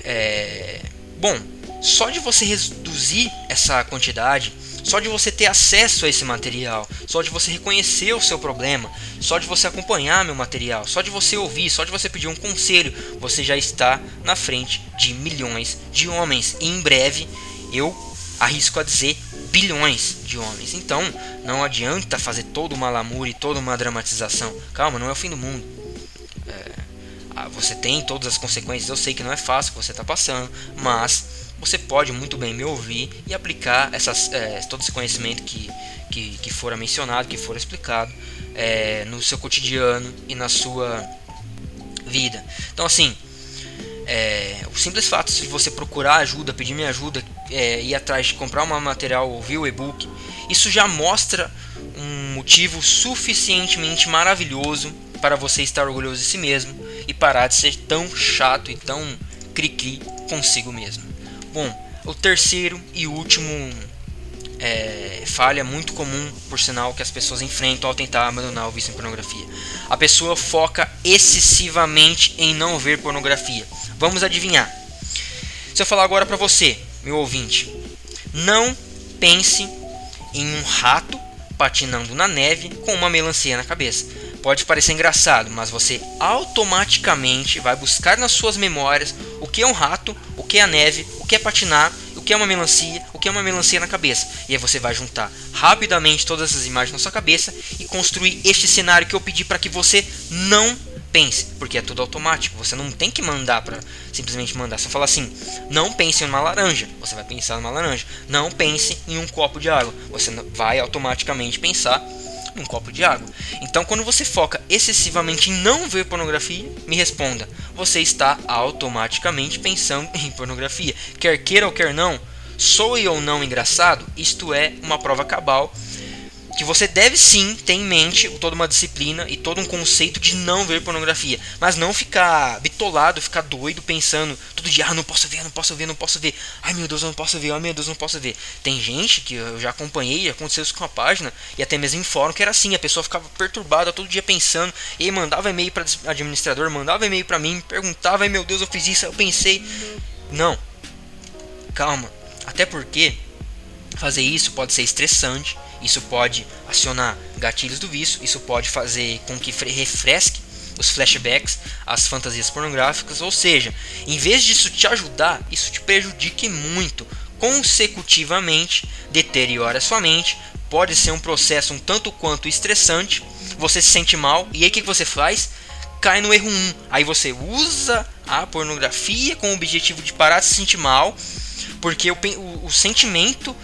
É, bom, só de você reduzir essa quantidade, só de você ter acesso a esse material, só de você reconhecer o seu problema, só de você acompanhar meu material, só de você ouvir, só de você pedir um conselho, você já está na frente de milhões de homens. E em breve eu arrisco a dizer bilhões de homens. Então não adianta fazer todo uma lamúria e toda uma dramatização. Calma, não é o fim do mundo. É, ah, você tem todas as consequências. Eu sei que não é fácil que você está passando, mas você pode muito bem me ouvir e aplicar essas, é, todo esse conhecimento que, que, que fora mencionado, que for explicado é, no seu cotidiano e na sua vida. Então, assim, é, o simples fato de você procurar ajuda, pedir minha ajuda, é, ir atrás de comprar um material, ouvir o e-book, isso já mostra um motivo suficientemente maravilhoso para você estar orgulhoso de si mesmo e parar de ser tão chato e tão cri-cri consigo mesmo. Bom, o terceiro e último é, falha muito comum, por sinal, que as pessoas enfrentam ao tentar abandonar o vício em pornografia. A pessoa foca excessivamente em não ver pornografia. Vamos adivinhar. Se eu falar agora para você, meu ouvinte, não pense em um rato patinando na neve com uma melancia na cabeça. Pode parecer engraçado, mas você automaticamente vai buscar nas suas memórias o que é um rato, o que é a neve, que é patinar, o que é uma melancia, o que é uma melancia na cabeça. E aí você vai juntar rapidamente todas essas imagens na sua cabeça e construir este cenário que eu pedi para que você não pense, porque é tudo automático. Você não tem que mandar para simplesmente mandar. Você fala assim: não pense em uma laranja, você vai pensar numa laranja. Não pense em um copo de água, você vai automaticamente pensar num copo de água. Então, quando você foca excessivamente em não ver pornografia, me responda: você está automaticamente pensando em pornografia. Quer queira ou quer não, sou ou não engraçado? Isto é uma prova cabal que você deve sim ter em mente toda uma disciplina e todo um conceito de não ver pornografia, mas não ficar bitolado, ficar doido pensando todo dia, ah, não posso ver, não posso ver, não posso ver. Ai meu Deus, eu não posso ver, ai meu Deus, eu não posso ver. Tem gente que eu já acompanhei, aconteceu isso com a página e até mesmo em fórum que era assim, a pessoa ficava perturbada todo dia pensando, e mandava e-mail para administrador, mandava e-mail para mim, perguntava, ai meu Deus, eu fiz isso, eu pensei. Não. Calma. Até porque fazer isso pode ser estressante isso pode acionar gatilhos do vício, isso pode fazer com que refresque os flashbacks, as fantasias pornográficas, ou seja, em vez disso te ajudar, isso te prejudique muito. Consecutivamente, deteriora sua mente, pode ser um processo um tanto quanto estressante, você se sente mal, e aí o que você faz? Cai no erro 1. Aí você usa a pornografia com o objetivo de parar de se sentir mal, porque o, o, o sentimento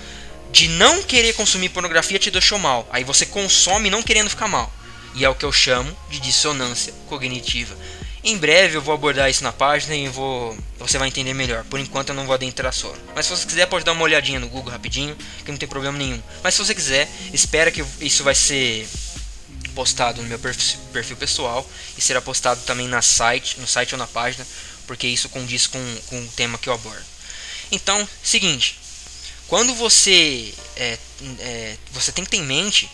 de não querer consumir pornografia te deixou mal. Aí você consome não querendo ficar mal. E é o que eu chamo de dissonância cognitiva. Em breve eu vou abordar isso na página e vou, você vai entender melhor. Por enquanto eu não vou adentrar só. Mas se você quiser pode dar uma olhadinha no Google rapidinho, que não tem problema nenhum. Mas se você quiser, espera que isso vai ser postado no meu perfil, pessoal e será postado também na site, no site ou na página, porque isso condiz com, com o tema que eu abordo. Então, seguinte, quando você é, é, você tem que ter em mente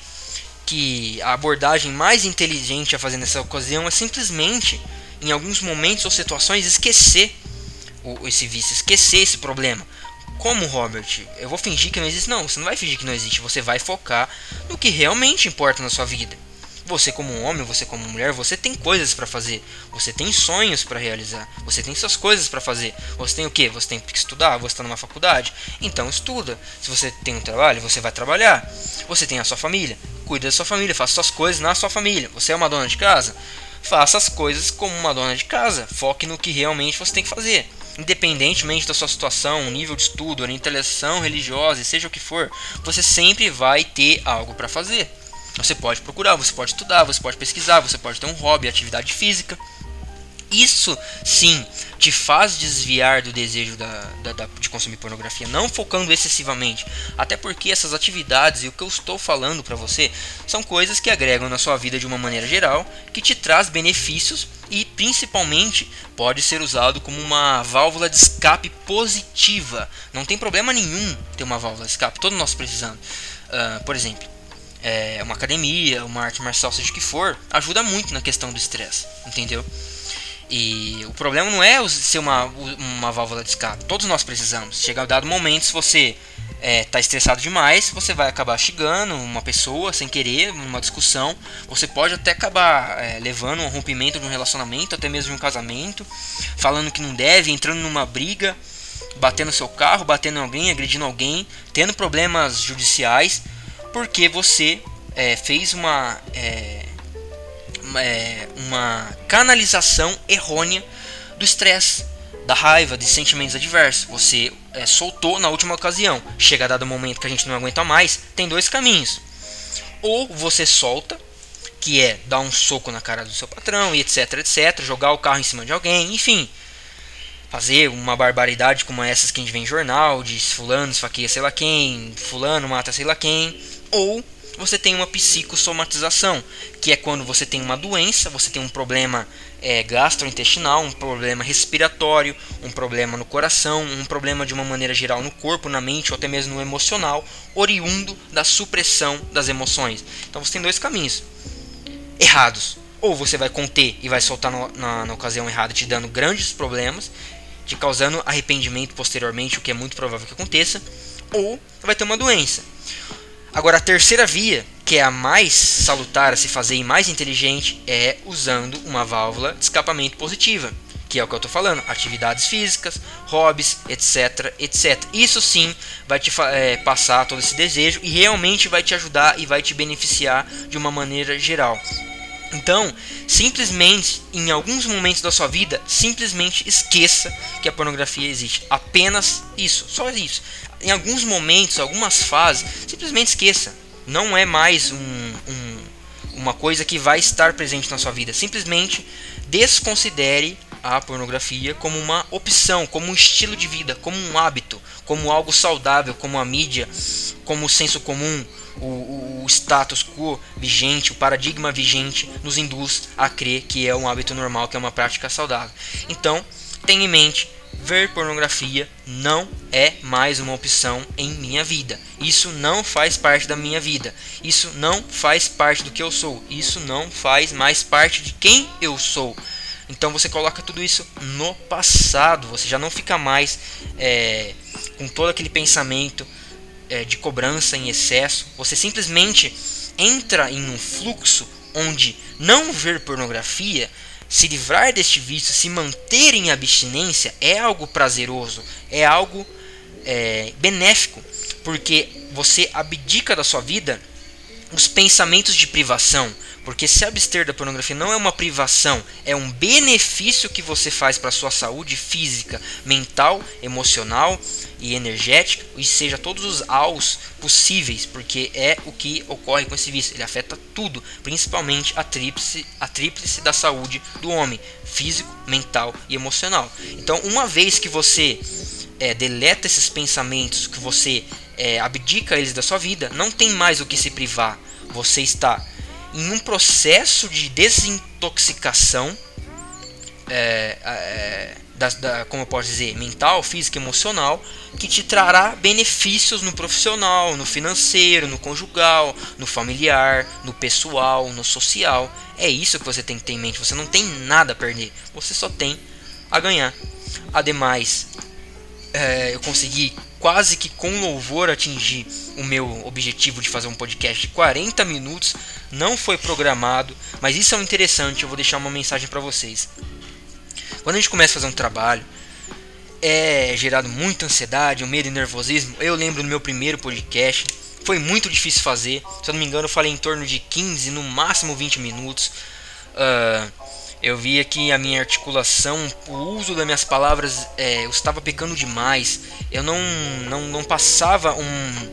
que a abordagem mais inteligente a fazer nessa ocasião é simplesmente, em alguns momentos ou situações, esquecer o, esse vício, esquecer esse problema. Como, Robert? Eu vou fingir que não existe? Não, você não vai fingir que não existe. Você vai focar no que realmente importa na sua vida. Você como homem, você como mulher, você tem coisas para fazer. Você tem sonhos para realizar. Você tem suas coisas para fazer. Você tem o que? Você tem que estudar. Você está numa faculdade. Então estuda. Se você tem um trabalho, você vai trabalhar. Você tem a sua família. Cuida da sua família. Faça suas coisas na sua família. Você é uma dona de casa. Faça as coisas como uma dona de casa. Foque no que realmente você tem que fazer. independentemente da sua situação, nível de estudo, orientação religiosa, seja o que for, você sempre vai ter algo para fazer. Você pode procurar, você pode estudar, você pode pesquisar, você pode ter um hobby, atividade física. Isso sim te faz desviar do desejo da, da, da, de consumir pornografia, não focando excessivamente. Até porque essas atividades e o que eu estou falando para você são coisas que agregam na sua vida de uma maneira geral, que te traz benefícios e principalmente pode ser usado como uma válvula de escape positiva. Não tem problema nenhum ter uma válvula de escape, todos nós precisamos. Uh, por exemplo, é, uma academia, uma arte marcial, seja o que for, ajuda muito na questão do estresse, entendeu? E o problema não é ser uma, uma válvula de escape. Todos nós precisamos. Chega a dado momento, se você está é, estressado demais, você vai acabar xingando uma pessoa sem querer, numa discussão. Você pode até acabar é, levando um rompimento de um relacionamento, até mesmo de um casamento, falando que não deve, entrando numa briga, batendo seu carro, batendo em alguém, agredindo alguém, tendo problemas judiciais, porque você é, fez uma é, é, uma canalização errônea do estresse, da raiva, de sentimentos adversos. Você é, soltou na última ocasião. Chega dado momento que a gente não aguenta mais, tem dois caminhos. Ou você solta, que é dar um soco na cara do seu patrão e etc, etc, jogar o carro em cima de alguém, enfim, fazer uma barbaridade como essas que a gente vê em jornal, de fulano esfaqueia sei lá quem, fulano mata sei lá quem, ou você tem uma psicossomatização, que é quando você tem uma doença, você tem um problema é, gastrointestinal, um problema respiratório, um problema no coração, um problema de uma maneira geral no corpo, na mente ou até mesmo no emocional, oriundo da supressão das emoções. Então você tem dois caminhos errados. Ou você vai conter e vai soltar no, na, na ocasião errada, te dando grandes problemas, te causando arrependimento posteriormente, o que é muito provável que aconteça, ou vai ter uma doença. Agora, a terceira via, que é a mais salutar a se fazer e mais inteligente, é usando uma válvula de escapamento positiva, que é o que eu estou falando, atividades físicas, hobbies, etc, etc. Isso sim vai te é, passar todo esse desejo e realmente vai te ajudar e vai te beneficiar de uma maneira geral. Então, simplesmente, em alguns momentos da sua vida, simplesmente esqueça que a pornografia existe. Apenas isso, só isso em alguns momentos, algumas fases, simplesmente esqueça. Não é mais um, um, uma coisa que vai estar presente na sua vida. Simplesmente desconsidere a pornografia como uma opção, como um estilo de vida, como um hábito, como algo saudável, como a mídia, como o senso comum, o, o, status quo vigente, o paradigma vigente nos induz a crer que é um hábito normal, que é uma prática saudável. Então, tenha em mente ver pornografia não é mais uma opção em minha vida. Isso não faz parte da minha vida. Isso não faz parte do que eu sou. Isso não faz mais parte de quem eu sou. Então você coloca tudo isso no passado. Você já não fica mais é, com todo aquele pensamento é, de cobrança em excesso. Você simplesmente entra em um fluxo onde não ver pornografia se livrar deste vício, se manter em abstinência é algo prazeroso, é algo é, benéfico, porque você abdica da sua vida os pensamentos de privação, porque se abster da pornografia não é uma privação, é um benefício que você faz para sua saúde física, mental, emocional e energética, e seja todos os aos possíveis, porque é o que ocorre com esse vício. Ele afeta tudo, principalmente a tríplice, a tríplice da saúde do homem, físico, mental e emocional. Então, uma vez que você é, deleta esses pensamentos, que você é, abdica eles da sua vida, não tem mais o que se privar. Você está em um processo de desintoxicação. É, é da, da, como eu posso dizer, mental, física, emocional, que te trará benefícios no profissional, no financeiro, no conjugal, no familiar, no pessoal, no social. É isso que você tem que ter em mente. Você não tem nada a perder, você só tem a ganhar. Ademais, é, eu consegui quase que com louvor atingir o meu objetivo de fazer um podcast de 40 minutos. Não foi programado, mas isso é interessante. Eu vou deixar uma mensagem para vocês. Quando a gente começa a fazer um trabalho, é gerado muita ansiedade, um medo e nervosismo. Eu lembro no meu primeiro podcast, foi muito difícil fazer. Se eu não me engano, eu falei em torno de 15, no máximo 20 minutos. Uh, Eu via que a minha articulação, o uso das minhas palavras, é, eu estava pecando demais. Eu não, não, não passava um,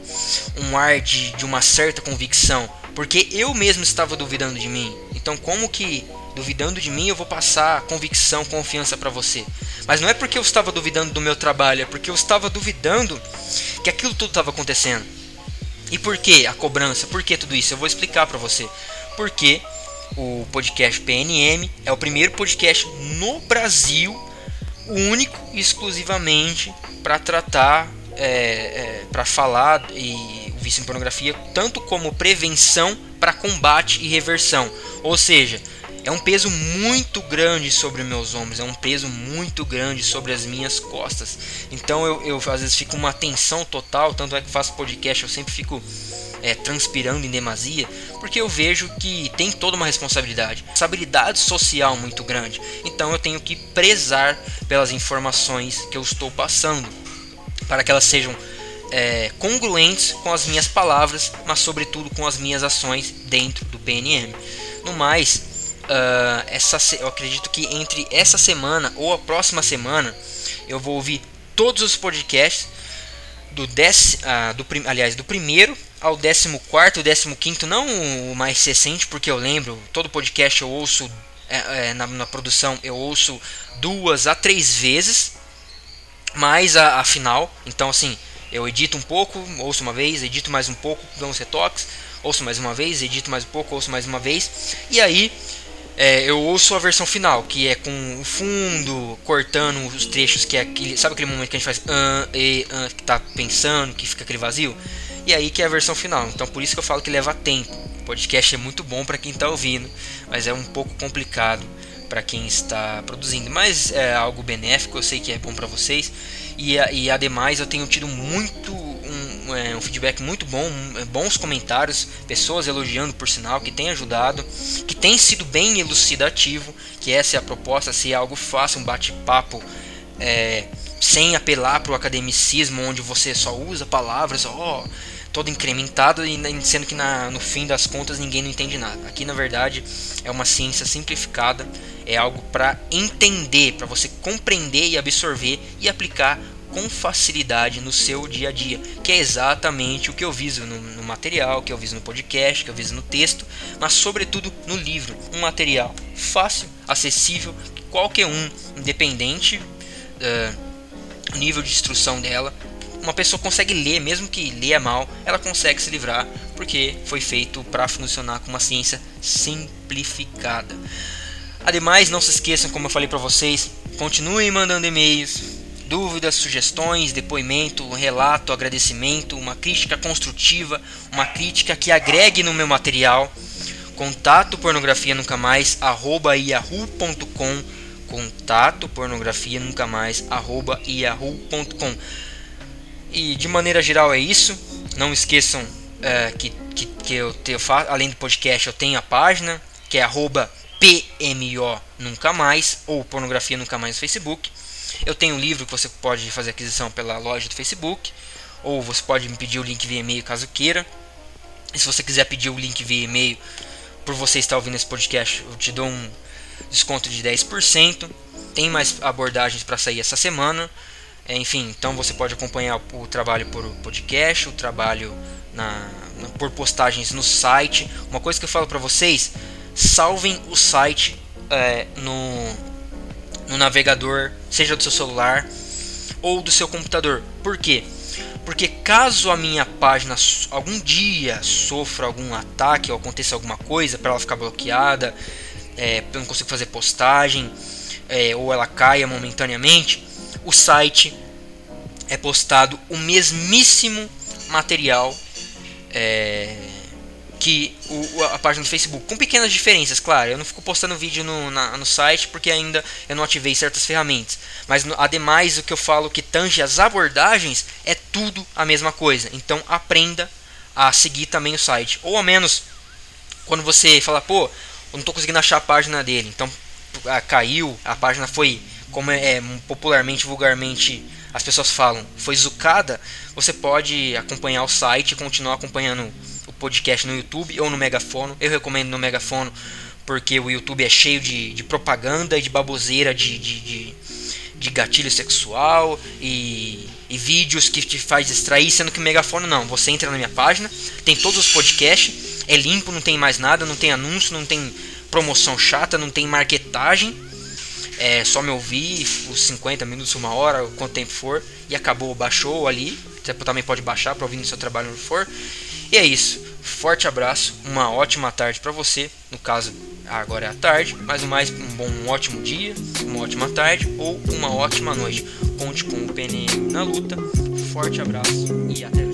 um ar de, de uma certa convicção, porque eu mesmo estava duvidando de mim. Então, como que duvidando de mim eu vou passar convicção, confiança para você? Mas não é porque eu estava duvidando do meu trabalho, é porque eu estava duvidando que aquilo tudo estava acontecendo. E por que a cobrança? Por que tudo isso? Eu vou explicar para você. Porque o podcast PNM é o primeiro podcast no Brasil, único e exclusivamente para tratar, é, é, para falar e o vício em pornografia, tanto como prevenção para combate e reversão. Ou seja, é um peso muito grande sobre meus ombros, é um peso muito grande sobre as minhas costas. Então eu, eu às vezes fico uma tensão total, tanto é que faço podcast, eu sempre fico é, transpirando em demasia, porque eu vejo que tem toda uma responsabilidade, responsabilidade social muito grande. Então eu tenho que prezar pelas informações que eu estou passando, para que elas sejam é, congruentes com as minhas palavras, mas sobretudo com as minhas ações dentro do PNM. No mais, uh, essa, eu acredito que entre essa semana ou a próxima semana eu vou ouvir todos os podcasts do, dec, uh, do aliás do primeiro ao 14 décimo 15 não o mais recente, porque eu lembro, todo podcast eu ouço é, é, na, na, produção, eu ouço duas a três vezes, mais a, a, final. Então, assim, eu edito um pouco, ouço uma vez, edito mais um pouco, dou uns retoques, ouço mais uma vez, edito mais um pouco, ouço mais uma vez, e aí é, eu ouço a versão final, que é com o fundo, cortando os trechos, que é aquele, sabe aquele momento que a gente faz, uh, e, uh, que tá pensando, que fica aquele vazio? E aí que é a versão final. Então por isso que eu falo que leva tempo. O podcast é muito bom para quem está ouvindo, mas é um pouco complicado para quem está produzindo. Mas é algo benéfico, eu sei que é bom para vocês. E, e ademais eu tenho tido muito um, é, um feedback muito bom, é, bons comentários, pessoas elogiando por sinal, que tem ajudado, que tem sido bem elucidativo, que essa é a proposta, ser algo fácil, um bate-papo. É, sem apelar para o academicismo, onde você só usa palavras, ó, oh, todo incrementado e sendo que na, no fim das contas ninguém não entende nada. Aqui na verdade é uma ciência simplificada, é algo para entender, para você compreender e absorver e aplicar com facilidade no seu dia a dia, que é exatamente o que eu viso no, no material, que eu viso no podcast, que eu viso no texto, mas sobretudo no livro, um material fácil, acessível, qualquer um, independente uh, nível de instrução dela, uma pessoa consegue ler, mesmo que leia mal, ela consegue se livrar, porque foi feito para funcionar com uma ciência simplificada. Ademais, não se esqueçam, como eu falei para vocês, continuem mandando e-mails, dúvidas, sugestões, depoimento, relato, agradecimento, uma crítica construtiva, uma crítica que agregue no meu material. Contato pornografia nunca mais arroba yahoo.com contato pornografia nunca mais arroba yahoo.com e de maneira geral é isso. Não esqueçam é, que, que, que eu tenho, além do podcast, eu tenho a página que é arroba PMO Nunca Mais ou Pornografia Nunca Mais no Facebook. Eu tenho um livro que você pode fazer aquisição pela loja do Facebook, ou você pode me pedir o link via e-mail caso queira. E se você quiser pedir o link via e-mail por você estar ouvindo esse podcast, eu te dou um desconto de 10%. Tem mais abordagens para sair essa semana. Enfim, então você pode acompanhar o, o trabalho por podcast, o trabalho na, na, por postagens no site. Uma coisa que eu falo para vocês, salvem o site é, no, no navegador, seja do seu celular ou do seu computador. Por quê? Porque caso a minha página algum dia sofra algum ataque ou aconteça alguma coisa para ela ficar bloqueada, é, eu não consigo fazer postagem é, ou ela caia momentaneamente, o site é postado o mesmíssimo material é, que o, a página do Facebook, com pequenas diferenças, claro. Eu não fico postando vídeo no, na, no site porque ainda eu não ativei certas ferramentas. Mas ademais, o que eu falo que tange as abordagens é tudo a mesma coisa. Então aprenda a seguir também o site. Ou ao menos quando você fala, pô, eu não estou conseguindo achar a página dele. Então caiu, a página foi como é, é popularmente, vulgarmente as pessoas falam, foi zucada, você pode acompanhar o site e continuar acompanhando o podcast no YouTube ou no Megafono. Eu recomendo no Megafono porque o YouTube é cheio de, de propaganda e de baboseira de, de, de, de gatilho sexual e, e, vídeos que te faz distrair, sendo que o megafone não. Você entra na minha página, tem todos os podcasts, é limpo, não tem mais nada, não tem anúncio, não tem promoção chata, não tem marketagem. É só me ouvir os 50 minutos, uma hora, quanto tempo for, e acabou, baixou ali. Você também pode baixar para ouvir no seu trabalho onde for. E é isso. Forte abraço, uma ótima tarde para você. No caso, agora é a tarde, mas o mais um bom, um ótimo dia, uma ótima tarde ou uma ótima noite. Conte com o PNM na luta. Forte abraço e até.